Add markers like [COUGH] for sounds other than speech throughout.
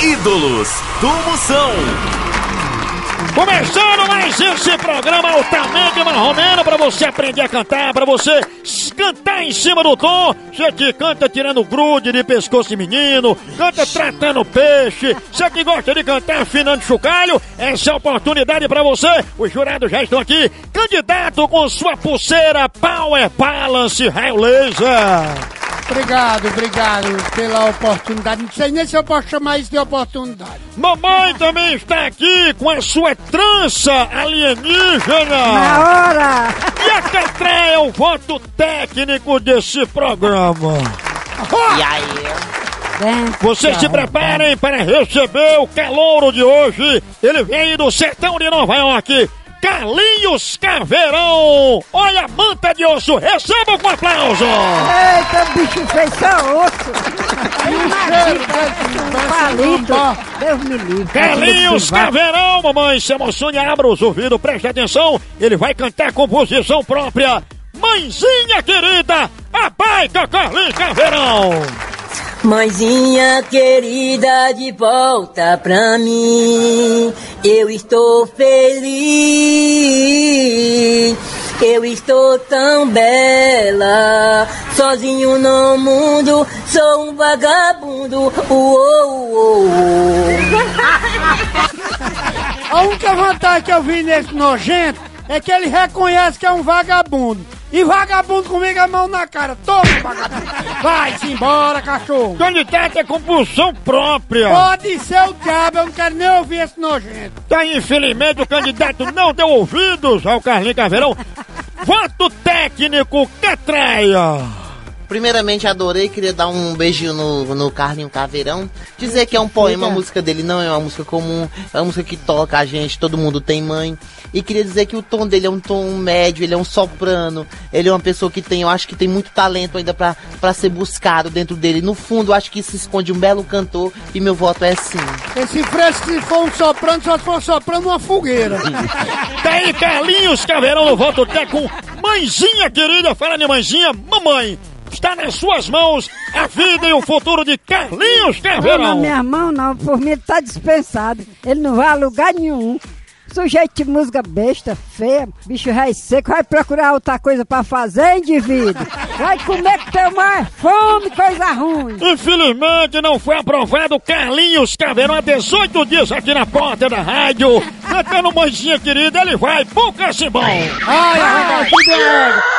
Ídolos do Moção. Começando mais esse programa altamente marromeno pra você aprender a cantar, pra você cantar em cima do tom. Você que canta tirando grude de pescoço de menino, canta tratando peixe. Você que gosta de cantar afinando chocalho, essa é a oportunidade pra você. Os jurados já estão aqui. Candidato com sua pulseira Power Balance Raio Laser. Obrigado, obrigado pela oportunidade. Não sei nem se eu posso chamar isso de oportunidade. Mamãe também está aqui com a sua trança alienígena. Na hora! E a Catré é o voto técnico desse programa. E aí? Vocês se preparem para receber o calouro de hoje. Ele vem do sertão de Nova York. Carlinhos Caveirão! Olha a manta de osso, receba com aplauso! Eita, bicho fez só osso! Palito! Deus me livre! Carlinhos Caveirão, mamãe, se emocione, abra os ouvidos, preste atenção, ele vai cantar composição própria. Mãezinha querida, a baita Carlinhos Caveirão! Mãezinha querida, de volta pra mim. Eu estou feliz. Eu estou tão bela, sozinho no mundo, sou um vagabundo. Uou, uou, uou. A única vantagem que eu vi nesse nojento é que ele reconhece que é um vagabundo. E vagabundo comigo a mão na cara. Toma, vagabundo. Vai-se embora, cachorro. Candidato é compulsão própria. Pode ser o diabo, eu não quero nem ouvir esse nojento. Tá, infelizmente, o candidato não deu ouvidos ao Carlinhos Caveirão. Voto técnico, Catraia. Primeiramente, adorei, queria dar um beijinho no, no Carlinho Caveirão. Dizer que é um poema, a música dele não é uma música comum, é uma música que toca a gente, todo mundo tem mãe. E queria dizer que o tom dele é um tom médio, ele é um soprano, ele é uma pessoa que tem, eu acho que tem muito talento ainda pra, pra ser buscado dentro dele. No fundo, eu acho que se esconde um belo cantor e meu voto é sim. Esse fresco, se for um soprano, só se for um soprano numa fogueira. [LAUGHS] Tá aí, Carlinhos Caveirão no voto técnico. Mãezinha querida, fala de mãezinha, mamãe. Está nas suas mãos a vida e o futuro de Carlinhos Não, na minha mão não, por mim ele tá dispensado. Ele não vai a lugar nenhum. Sujeito de música besta, feia, bicho rei seco, vai procurar outra coisa pra fazer, indivíduo. Vai comer que tem mais fome, coisa ruim. Infelizmente não foi aprovado Carlinhos Caveirão há 18 dias aqui na porta da rádio. Cantando mãezinha querida, ele vai pro Cacimbão. Ai, arrancar tudo é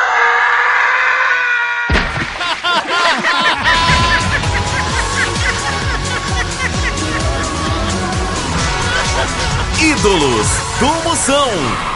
Ídolos do Moção.